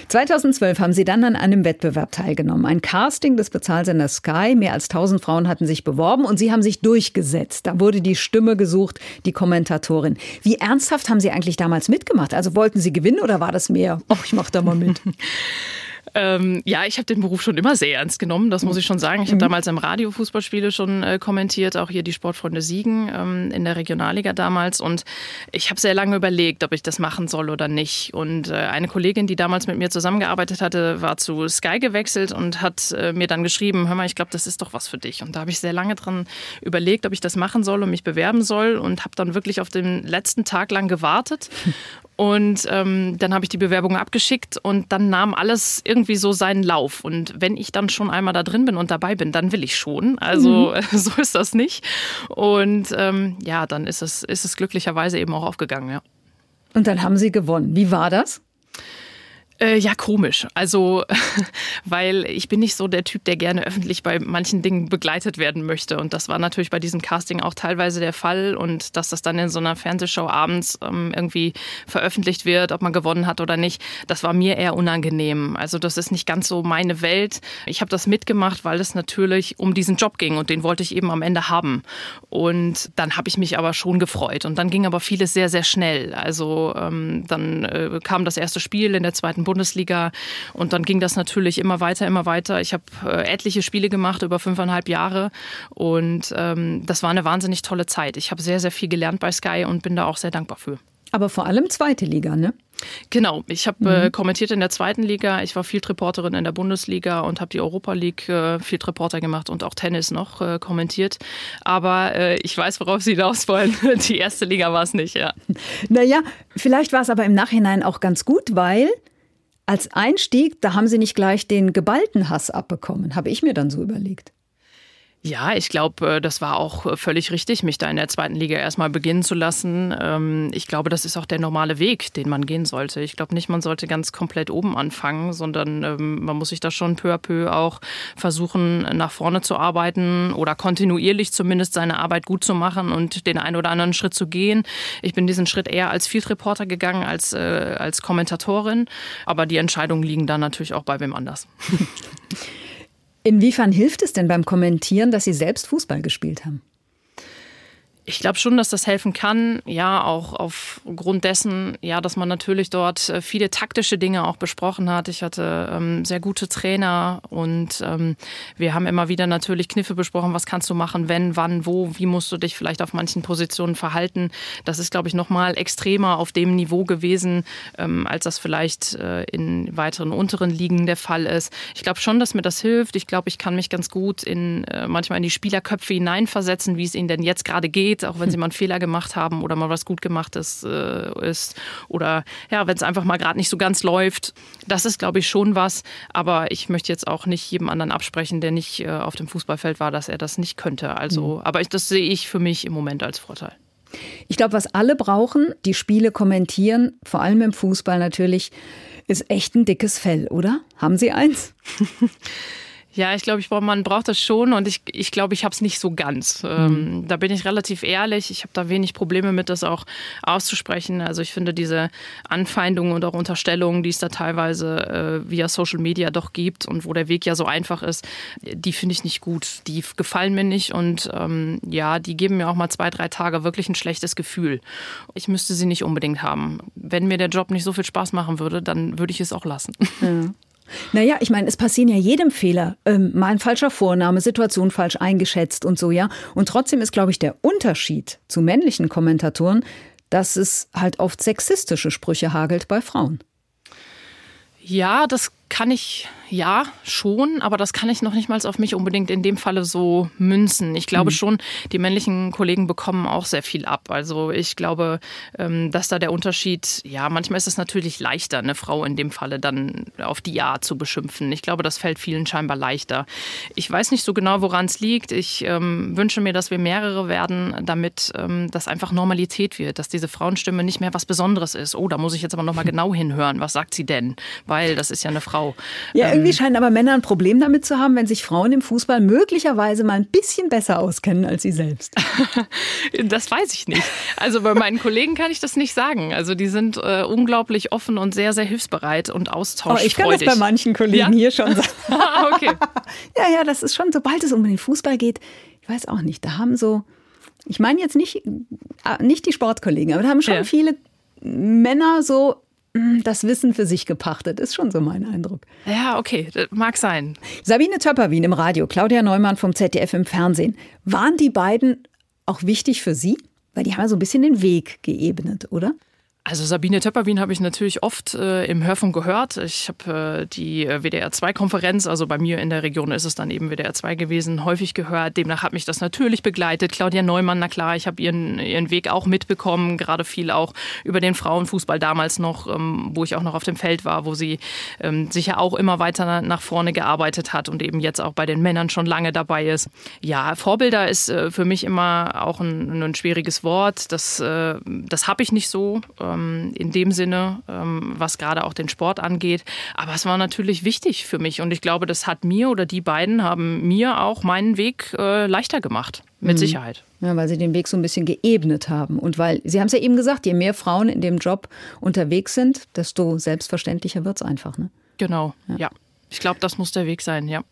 2012 haben Sie dann an einem Wettbewerb teilgenommen. Ein Casting des Bezahlsenders Sky. Mehr als 1000 Frauen hatten sich beworben und Sie haben sich durchgesetzt. Da wurde die Stimme gesucht, die Kommentatorin. Wie ernsthaft haben Sie eigentlich damals mitgemacht? Also wollten Sie gewinnen oder war das mehr? Ach, ich mache da mal mit. Ähm, ja, ich habe den Beruf schon immer sehr ernst genommen, das muss ich schon sagen. Ich habe mhm. damals im Radio Fußballspiele schon äh, kommentiert, auch hier die Sportfreunde Siegen ähm, in der Regionalliga damals. Und ich habe sehr lange überlegt, ob ich das machen soll oder nicht. Und äh, eine Kollegin, die damals mit mir zusammengearbeitet hatte, war zu Sky gewechselt und hat äh, mir dann geschrieben, hör mal, ich glaube, das ist doch was für dich. Und da habe ich sehr lange dran überlegt, ob ich das machen soll und mich bewerben soll und habe dann wirklich auf den letzten Tag lang gewartet Und ähm, dann habe ich die Bewerbung abgeschickt und dann nahm alles irgendwie so seinen Lauf. Und wenn ich dann schon einmal da drin bin und dabei bin, dann will ich schon. Also mhm. so ist das nicht. Und ähm, ja, dann ist es, ist es glücklicherweise eben auch aufgegangen, ja. Und dann haben Sie gewonnen. Wie war das? Äh, ja, komisch. Also, weil ich bin nicht so der Typ, der gerne öffentlich bei manchen Dingen begleitet werden möchte. Und das war natürlich bei diesem Casting auch teilweise der Fall. Und dass das dann in so einer Fernsehshow abends ähm, irgendwie veröffentlicht wird, ob man gewonnen hat oder nicht, das war mir eher unangenehm. Also, das ist nicht ganz so meine Welt. Ich habe das mitgemacht, weil es natürlich um diesen Job ging und den wollte ich eben am Ende haben. Und dann habe ich mich aber schon gefreut. Und dann ging aber vieles sehr, sehr schnell. Also, ähm, dann äh, kam das erste Spiel in der zweiten Bundesliga. Und dann ging das natürlich immer weiter, immer weiter. Ich habe äh, etliche Spiele gemacht über fünfeinhalb Jahre und ähm, das war eine wahnsinnig tolle Zeit. Ich habe sehr, sehr viel gelernt bei Sky und bin da auch sehr dankbar für. Aber vor allem zweite Liga, ne? Genau, ich habe äh, mhm. äh, kommentiert in der zweiten Liga, ich war Field Reporterin in der Bundesliga und habe die Europa League äh, Field Reporter gemacht und auch Tennis noch äh, kommentiert. Aber äh, ich weiß, worauf Sie hinaus wollen. Die erste Liga war es nicht, ja. Naja, vielleicht war es aber im Nachhinein auch ganz gut, weil als Einstieg, da haben Sie nicht gleich den geballten Hass abbekommen, habe ich mir dann so überlegt. Ja, ich glaube, äh, das war auch äh, völlig richtig, mich da in der zweiten Liga erstmal beginnen zu lassen. Ähm, ich glaube, das ist auch der normale Weg, den man gehen sollte. Ich glaube nicht, man sollte ganz komplett oben anfangen, sondern ähm, man muss sich da schon peu à peu auch versuchen, nach vorne zu arbeiten oder kontinuierlich zumindest seine Arbeit gut zu machen und den einen oder anderen Schritt zu gehen. Ich bin diesen Schritt eher als Field Reporter gegangen als äh, als Kommentatorin, aber die Entscheidungen liegen dann natürlich auch bei wem anders. Inwiefern hilft es denn beim Kommentieren, dass Sie selbst Fußball gespielt haben? Ich glaube schon, dass das helfen kann. Ja, auch aufgrund dessen, ja, dass man natürlich dort äh, viele taktische Dinge auch besprochen hat. Ich hatte ähm, sehr gute Trainer und ähm, wir haben immer wieder natürlich Kniffe besprochen. Was kannst du machen, wenn, wann, wo, wie musst du dich vielleicht auf manchen Positionen verhalten? Das ist, glaube ich, nochmal extremer auf dem Niveau gewesen, ähm, als das vielleicht äh, in weiteren unteren Ligen der Fall ist. Ich glaube schon, dass mir das hilft. Ich glaube, ich kann mich ganz gut in äh, manchmal in die Spielerköpfe hineinversetzen, wie es ihnen denn jetzt gerade geht geht, auch wenn sie mal einen Fehler gemacht haben oder mal was gut gemacht ist, äh, ist oder ja, wenn es einfach mal gerade nicht so ganz läuft. Das ist, glaube ich, schon was. Aber ich möchte jetzt auch nicht jedem anderen absprechen, der nicht äh, auf dem Fußballfeld war, dass er das nicht könnte. Also, mhm. aber ich, das sehe ich für mich im Moment als Vorteil. Ich glaube, was alle brauchen, die Spiele kommentieren, vor allem im Fußball natürlich, ist echt ein dickes Fell, oder? Haben Sie eins? Ja, ich glaube, ich, man braucht das schon und ich, ich glaube, ich habe es nicht so ganz. Ähm, mhm. da bin ich relativ ehrlich. Ich habe da wenig Probleme mit, das auch auszusprechen. Also ich finde diese Anfeindungen und auch Unterstellungen, die es da teilweise äh, via Social Media doch gibt und wo der Weg ja so einfach ist, die finde ich nicht gut. Die gefallen mir nicht und ähm, ja, die geben mir auch mal zwei, drei Tage wirklich ein schlechtes Gefühl. Ich müsste sie nicht unbedingt haben. Wenn mir der Job nicht so viel Spaß machen würde, dann würde ich es auch lassen. Ja. Naja, ich meine, es passieren ja jedem Fehler. Ähm, mal ein falscher Vorname, Situation falsch eingeschätzt und so, ja. Und trotzdem ist, glaube ich, der Unterschied zu männlichen Kommentatoren, dass es halt oft sexistische Sprüche hagelt bei Frauen. Ja, das kann ich ja, schon, aber das kann ich noch nicht mal auf mich unbedingt in dem Falle so münzen. Ich glaube mhm. schon, die männlichen Kollegen bekommen auch sehr viel ab. Also ich glaube, ähm, dass da der Unterschied, ja, manchmal ist es natürlich leichter, eine Frau in dem Falle dann auf die Art zu beschimpfen. Ich glaube, das fällt vielen scheinbar leichter. Ich weiß nicht so genau, woran es liegt. Ich ähm, wünsche mir, dass wir mehrere werden, damit ähm, das einfach Normalität wird, dass diese Frauenstimme nicht mehr was Besonderes ist. Oh, da muss ich jetzt aber nochmal genau hinhören. Was sagt sie denn? Weil das ist ja eine Frau. Ja, irgendwie scheinen aber Männer ein Problem damit zu haben, wenn sich Frauen im Fußball möglicherweise mal ein bisschen besser auskennen als sie selbst. das weiß ich nicht. Also bei meinen Kollegen kann ich das nicht sagen. Also die sind äh, unglaublich offen und sehr, sehr hilfsbereit und austauschfreudig. Oh, ich kann das bei manchen Kollegen ja? hier schon sagen. Ah, okay. Ja, ja, das ist schon, sobald es um den Fußball geht, ich weiß auch nicht, da haben so, ich meine jetzt nicht, äh, nicht die Sportkollegen, aber da haben schon ja. viele Männer so das Wissen für sich gepachtet, ist schon so mein Eindruck. Ja, okay, mag sein. Sabine Töpperwien im Radio, Claudia Neumann vom ZDF im Fernsehen. Waren die beiden auch wichtig für Sie? Weil die haben ja so ein bisschen den Weg geebnet, oder? Also Sabine Töpperwien habe ich natürlich oft äh, im Hörfunk gehört. Ich habe äh, die äh, WDR2-Konferenz, also bei mir in der Region ist es dann eben WDR2 gewesen, häufig gehört. Demnach hat mich das natürlich begleitet. Claudia Neumann, na klar, ich habe ihren, ihren Weg auch mitbekommen, gerade viel auch über den Frauenfußball damals noch, ähm, wo ich auch noch auf dem Feld war, wo sie ähm, sicher auch immer weiter nach vorne gearbeitet hat und eben jetzt auch bei den Männern schon lange dabei ist. Ja, Vorbilder ist äh, für mich immer auch ein, ein schwieriges Wort. Das, äh, das habe ich nicht so ähm, in dem Sinne, ähm, was gerade auch den Sport angeht. Aber es war natürlich wichtig für mich und ich glaube, das hat mir oder die beiden haben mir auch meinen Weg äh, leichter gemacht. Mit mhm. Sicherheit. Ja, weil sie den Weg so ein bisschen geebnet haben. Und weil, Sie haben es ja eben gesagt, je mehr Frauen in dem Job unterwegs sind, desto selbstverständlicher wird es einfach. Ne? Genau, ja. ja. Ich glaube, das muss der Weg sein, ja.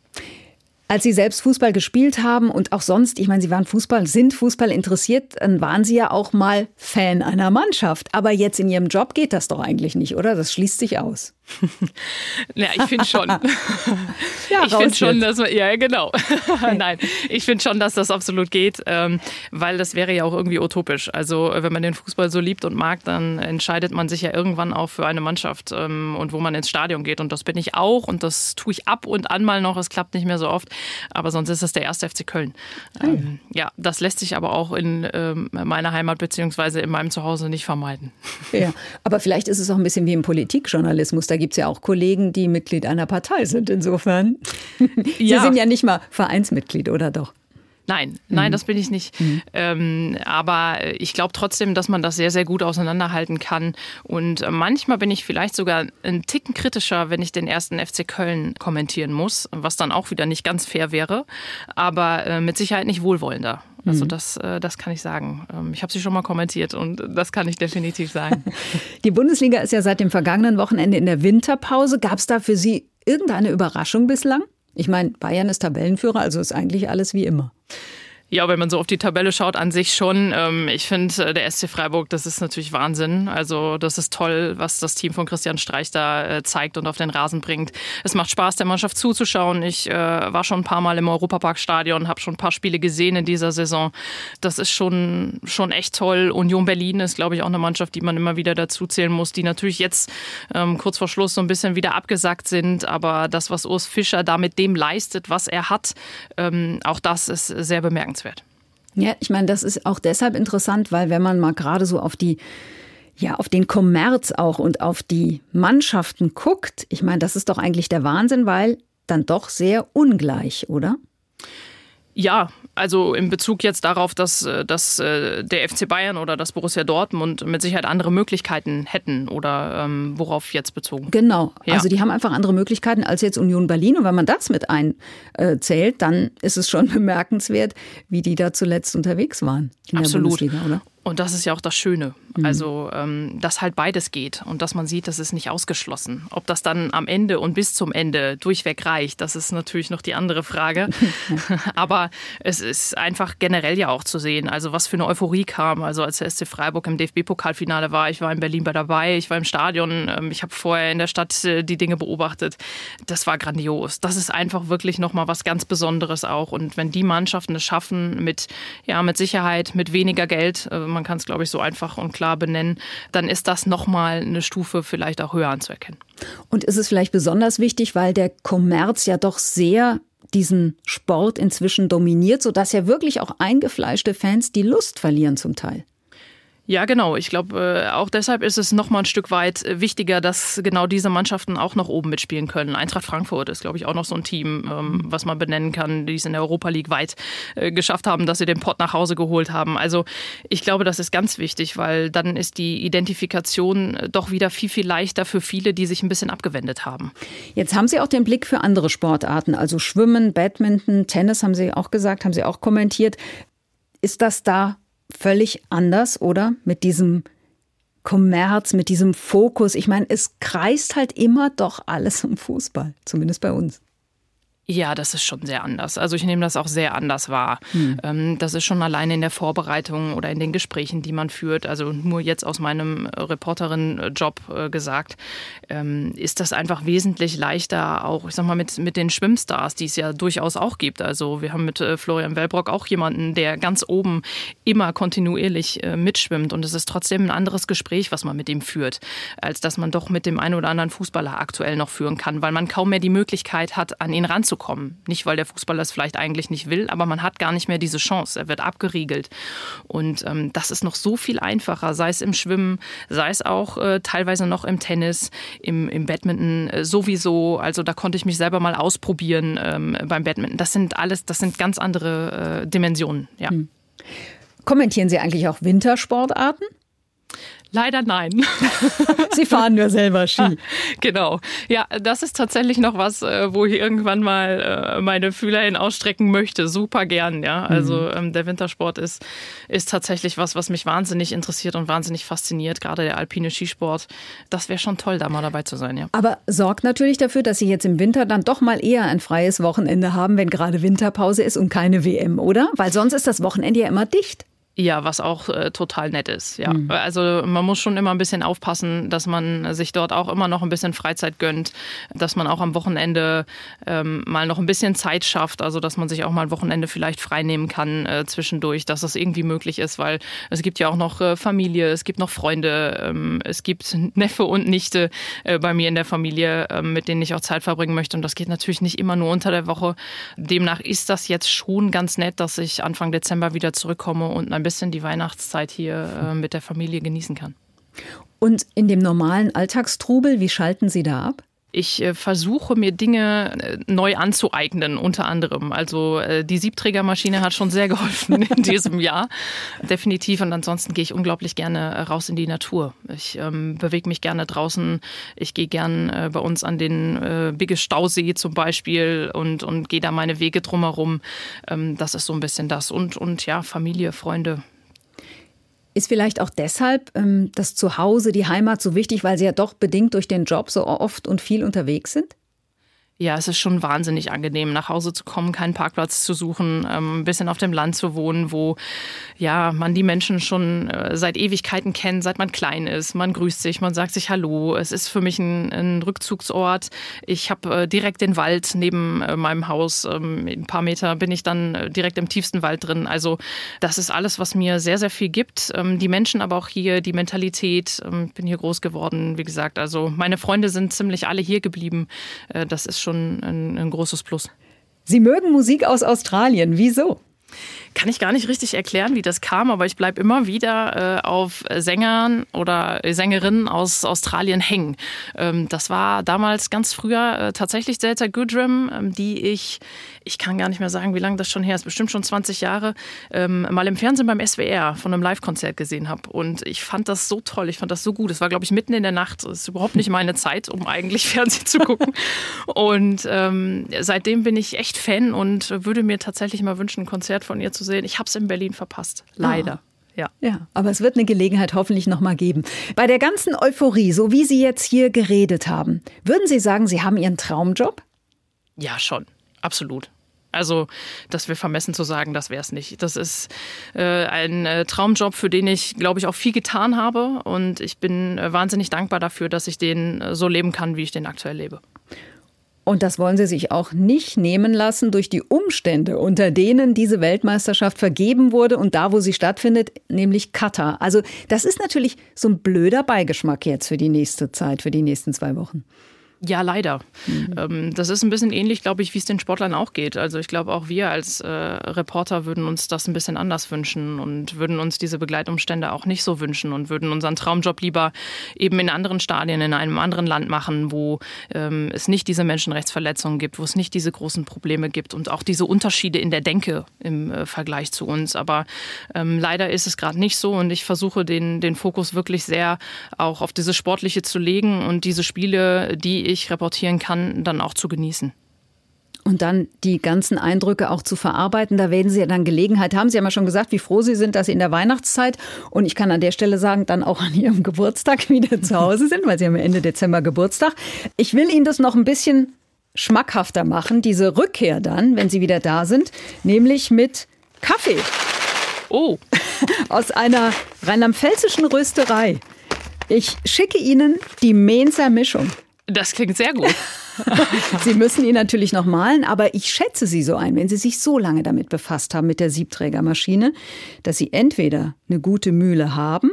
Als Sie selbst Fußball gespielt haben und auch sonst, ich meine, Sie waren Fußball, sind Fußball interessiert, dann waren Sie ja auch mal Fan einer Mannschaft. Aber jetzt in Ihrem Job geht das doch eigentlich nicht, oder? Das schließt sich aus. ja, ich finde schon. ja, ich finde schon, dass man, ja, genau. Nein, ich finde schon, dass das absolut geht, ähm, weil das wäre ja auch irgendwie utopisch. Also, wenn man den Fußball so liebt und mag, dann entscheidet man sich ja irgendwann auch für eine Mannschaft ähm, und wo man ins Stadion geht. Und das bin ich auch und das tue ich ab und an mal noch. Es klappt nicht mehr so oft, aber sonst ist das der erste FC Köln. Ähm, ja, das lässt sich aber auch in ähm, meiner Heimat beziehungsweise in meinem Zuhause nicht vermeiden. Ja, aber vielleicht ist es auch ein bisschen wie im Politikjournalismus. Da gibt es ja auch Kollegen, die Mitglied einer Partei sind. Insofern. Sie ja. sind ja nicht mal Vereinsmitglied, oder doch? Nein, nein, mhm. das bin ich nicht. Mhm. Ähm, aber ich glaube trotzdem, dass man das sehr, sehr gut auseinanderhalten kann. Und manchmal bin ich vielleicht sogar ein Ticken kritischer, wenn ich den ersten FC Köln kommentieren muss, was dann auch wieder nicht ganz fair wäre, aber äh, mit Sicherheit nicht wohlwollender. Also mhm. das, äh, das kann ich sagen. Ähm, ich habe sie schon mal kommentiert und das kann ich definitiv sagen. Die Bundesliga ist ja seit dem vergangenen Wochenende in der Winterpause. Gab es da für Sie irgendeine Überraschung bislang? Ich meine, Bayern ist Tabellenführer, also ist eigentlich alles wie immer. Ja, wenn man so auf die Tabelle schaut, an sich schon. Ähm, ich finde, äh, der SC Freiburg, das ist natürlich Wahnsinn. Also das ist toll, was das Team von Christian Streich da äh, zeigt und auf den Rasen bringt. Es macht Spaß, der Mannschaft zuzuschauen. Ich äh, war schon ein paar Mal im Europaparkstadion, habe schon ein paar Spiele gesehen in dieser Saison. Das ist schon, schon echt toll. Union Berlin ist, glaube ich, auch eine Mannschaft, die man immer wieder dazu zählen muss, die natürlich jetzt ähm, kurz vor Schluss so ein bisschen wieder abgesackt sind. Aber das, was Urs Fischer da mit dem leistet, was er hat, ähm, auch das ist sehr bemerkenswert bemerkenswert. Ja, ich meine, das ist auch deshalb interessant, weil wenn man mal gerade so auf die ja, auf den Kommerz auch und auf die Mannschaften guckt, ich meine, das ist doch eigentlich der Wahnsinn, weil dann doch sehr ungleich, oder? Ja, also in Bezug jetzt darauf, dass, äh, dass äh, der FC Bayern oder das Borussia Dortmund mit Sicherheit andere Möglichkeiten hätten oder ähm, worauf jetzt bezogen? Genau, ja. also die haben einfach andere Möglichkeiten als jetzt Union Berlin und wenn man das mit einzählt, dann ist es schon bemerkenswert, wie die da zuletzt unterwegs waren in Absolut. der Bundesliga, oder? Und das ist ja auch das Schöne. Mhm. Also, ähm, dass halt beides geht und dass man sieht, das ist nicht ausgeschlossen. Ob das dann am Ende und bis zum Ende durchweg reicht, das ist natürlich noch die andere Frage. Aber es ist einfach generell ja auch zu sehen, also was für eine Euphorie kam. Also als der SC Freiburg im DFB-Pokalfinale war, ich war in Berlin bei dabei, ich war im Stadion, ähm, ich habe vorher in der Stadt äh, die Dinge beobachtet. Das war grandios. Das ist einfach wirklich nochmal was ganz Besonderes auch. Und wenn die Mannschaften es schaffen, mit, ja, mit Sicherheit, mit weniger Geld, äh, man kann es, glaube ich, so einfach und klar benennen, dann ist das nochmal eine Stufe vielleicht auch höher anzuerkennen. Und ist es vielleicht besonders wichtig, weil der Kommerz ja doch sehr diesen Sport inzwischen dominiert, sodass ja wirklich auch eingefleischte Fans die Lust verlieren zum Teil. Ja, genau. Ich glaube, äh, auch deshalb ist es noch mal ein Stück weit äh, wichtiger, dass genau diese Mannschaften auch noch oben mitspielen können. Eintracht Frankfurt ist, glaube ich, auch noch so ein Team, ähm, was man benennen kann, die es in der Europa League weit äh, geschafft haben, dass sie den Pott nach Hause geholt haben. Also ich glaube, das ist ganz wichtig, weil dann ist die Identifikation doch wieder viel, viel leichter für viele, die sich ein bisschen abgewendet haben. Jetzt haben Sie auch den Blick für andere Sportarten, also Schwimmen, Badminton, Tennis, haben Sie auch gesagt, haben Sie auch kommentiert. Ist das da völlig anders, oder? Mit diesem Kommerz, mit diesem Fokus. Ich meine, es kreist halt immer doch alles um Fußball, zumindest bei uns. Ja, das ist schon sehr anders. Also ich nehme das auch sehr anders wahr. Hm. Das ist schon alleine in der Vorbereitung oder in den Gesprächen, die man führt, also nur jetzt aus meinem Reporterin-Job äh, gesagt, ähm, ist das einfach wesentlich leichter, auch, ich sag mal, mit, mit den Schwimmstars, die es ja durchaus auch gibt. Also wir haben mit äh, Florian Wellbrock auch jemanden, der ganz oben immer kontinuierlich äh, mitschwimmt und es ist trotzdem ein anderes Gespräch, was man mit ihm führt, als dass man doch mit dem einen oder anderen Fußballer aktuell noch führen kann, weil man kaum mehr die Möglichkeit hat, an ihn ranzukommen kommen. Nicht, weil der Fußballer es vielleicht eigentlich nicht will, aber man hat gar nicht mehr diese Chance. Er wird abgeriegelt. Und ähm, das ist noch so viel einfacher, sei es im Schwimmen, sei es auch äh, teilweise noch im Tennis, im, im Badminton äh, sowieso. Also da konnte ich mich selber mal ausprobieren ähm, beim Badminton. Das sind alles, das sind ganz andere äh, Dimensionen. Ja. Hm. Kommentieren Sie eigentlich auch Wintersportarten? Leider nein. Sie fahren nur selber Ski. Genau. Ja, das ist tatsächlich noch was, äh, wo ich irgendwann mal äh, meine Fühler hin ausstrecken möchte. Super gern, ja. Also mhm. Ähm, der Wintersport ist, ist tatsächlich was, was mich wahnsinnig interessiert und wahnsinnig fasziniert. Gerade der alpine Skisport. Das wäre schon toll, da mal dabei zu sein, ja. Aber sorgt natürlich dafür, dass Sie jetzt im Winter dann doch mal eher ein freies Wochenende haben, wenn gerade Winterpause ist und keine WM, oder? Weil sonst ist das Wochenende ja immer dicht. Ja, was auch äh, total nett ist. Ja, mhm. also man muss schon immer ein bisschen aufpassen, dass man sich dort auch immer noch ein bisschen Freizeit gönnt, dass man auch am Wochenende ähm, mal noch ein bisschen Zeit schafft, also dass man sich auch mal ein Wochenende vielleicht freinehmen kann äh, zwischendurch, dass das irgendwie möglich ist, weil es gibt ja auch noch äh, Familie, es gibt noch Freunde, ähm, es gibt Neffe und Nichte äh, bei mir in der Familie, ähm, mit denen ich auch Zeit verbringen möchte und das geht natürlich nicht immer nur unter der Woche. Demnach ist das jetzt schon ganz nett, dass ich Anfang Dezember wieder zurückkomme und ein bisschen die Weihnachtszeit hier äh, mit der Familie genießen kann. Und in dem normalen Alltagstrubel, wie schalten Sie da ab? Ich äh, versuche mir Dinge äh, neu anzueignen, unter anderem. Also äh, die Siebträgermaschine hat schon sehr geholfen in diesem Jahr, definitiv. Und ansonsten gehe ich unglaublich gerne raus in die Natur. Ich ähm, bewege mich gerne draußen. Ich gehe gern bei uns an den äh, Bigge Stausee zum Beispiel und, und gehe da meine Wege drumherum. Ähm, das ist so ein bisschen das. Und, und ja, Familie, Freunde, ist vielleicht auch deshalb ähm, das Zuhause, die Heimat so wichtig, weil Sie ja doch bedingt durch den Job so oft und viel unterwegs sind? Ja, es ist schon wahnsinnig angenehm, nach Hause zu kommen, keinen Parkplatz zu suchen, ähm, ein bisschen auf dem Land zu wohnen, wo ja man die Menschen schon äh, seit Ewigkeiten kennt, seit man klein ist. Man grüßt sich, man sagt sich Hallo. Es ist für mich ein, ein Rückzugsort. Ich habe äh, direkt den Wald neben äh, meinem Haus. Ähm, ein paar Meter bin ich dann direkt im tiefsten Wald drin. Also das ist alles, was mir sehr, sehr viel gibt. Ähm, die Menschen aber auch hier, die Mentalität. Ich bin hier groß geworden, wie gesagt. Also meine Freunde sind ziemlich alle hier geblieben. Das ist schon schon ein, ein großes Plus. Sie mögen Musik aus Australien. Wieso? Kann ich gar nicht richtig erklären, wie das kam, aber ich bleibe immer wieder äh, auf Sängern oder Sängerinnen aus Australien hängen. Ähm, das war damals ganz früher äh, tatsächlich Delta Goodrum, ähm, die ich, ich kann gar nicht mehr sagen, wie lange das schon her ist, bestimmt schon 20 Jahre, ähm, mal im Fernsehen beim SWR von einem Live-Konzert gesehen habe. Und ich fand das so toll, ich fand das so gut. Es war, glaube ich, mitten in der Nacht. Das ist überhaupt nicht meine Zeit, um eigentlich Fernsehen zu gucken. Und ähm, seitdem bin ich echt Fan und würde mir tatsächlich mal wünschen, ein Konzert von ihr zu sehen. Ich habe es in Berlin verpasst. Leider. Ah. Ja. ja, aber es wird eine Gelegenheit hoffentlich noch mal geben. Bei der ganzen Euphorie, so wie Sie jetzt hier geredet haben, würden Sie sagen, Sie haben Ihren Traumjob? Ja, schon. Absolut. Also, das wäre vermessen zu sagen, das wäre es nicht. Das ist äh, ein äh, Traumjob, für den ich, glaube ich, auch viel getan habe. Und ich bin äh, wahnsinnig dankbar dafür, dass ich den äh, so leben kann, wie ich den aktuell lebe. Und das wollen sie sich auch nicht nehmen lassen durch die Umstände, unter denen diese Weltmeisterschaft vergeben wurde und da, wo sie stattfindet, nämlich Katar. Also das ist natürlich so ein blöder Beigeschmack jetzt für die nächste Zeit, für die nächsten zwei Wochen. Ja, leider. Mhm. Das ist ein bisschen ähnlich, glaube ich, wie es den Sportlern auch geht. Also ich glaube, auch wir als äh, Reporter würden uns das ein bisschen anders wünschen und würden uns diese Begleitumstände auch nicht so wünschen und würden unseren Traumjob lieber eben in anderen Stadien, in einem anderen Land machen, wo ähm, es nicht diese Menschenrechtsverletzungen gibt, wo es nicht diese großen Probleme gibt und auch diese Unterschiede in der Denke im äh, Vergleich zu uns. Aber ähm, leider ist es gerade nicht so und ich versuche den, den Fokus wirklich sehr auch auf diese Sportliche zu legen und diese Spiele, die ich reportieren kann, dann auch zu genießen. Und dann die ganzen Eindrücke auch zu verarbeiten. Da werden Sie ja dann Gelegenheit haben. Sie haben ja schon gesagt, wie froh Sie sind, dass Sie in der Weihnachtszeit und ich kann an der Stelle sagen, dann auch an Ihrem Geburtstag wieder zu Hause sind, weil Sie haben Ende Dezember Geburtstag. Ich will Ihnen das noch ein bisschen schmackhafter machen, diese Rückkehr dann, wenn Sie wieder da sind, nämlich mit Kaffee. Oh. Aus einer rheinland-pfälzischen Rösterei. Ich schicke Ihnen die Mainzer Mischung. Das klingt sehr gut. Sie müssen ihn natürlich noch malen, aber ich schätze Sie so ein, wenn Sie sich so lange damit befasst haben mit der Siebträgermaschine, dass Sie entweder eine gute Mühle haben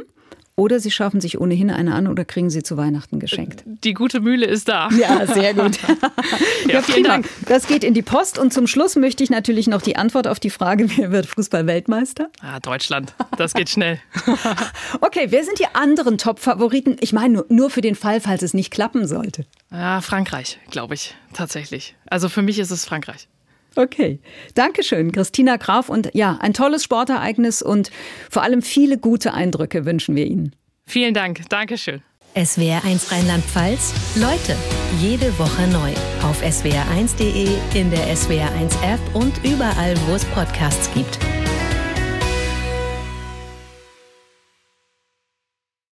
oder Sie schaffen sich ohnehin eine an oder kriegen sie zu Weihnachten geschenkt. Die gute Mühle ist da. Ja, sehr gut. ja, ja, vielen Dank. Das geht in die Post. Und zum Schluss möchte ich natürlich noch die Antwort auf die Frage, wer wird Fußball-Weltmeister? Ah, Deutschland. Das geht schnell. okay, wer sind die anderen Top-Favoriten? Ich meine, nur für den Fall, falls es nicht klappen sollte. Ja, Frankreich, glaube ich, tatsächlich. Also für mich ist es Frankreich. Okay, Dankeschön, Christina Graf. Und ja, ein tolles Sportereignis und vor allem viele gute Eindrücke wünschen wir Ihnen. Vielen Dank. Dankeschön. SWR1 Rheinland-Pfalz. Leute, jede Woche neu. Auf swr1.de, in der SWR1 App und überall, wo es Podcasts gibt.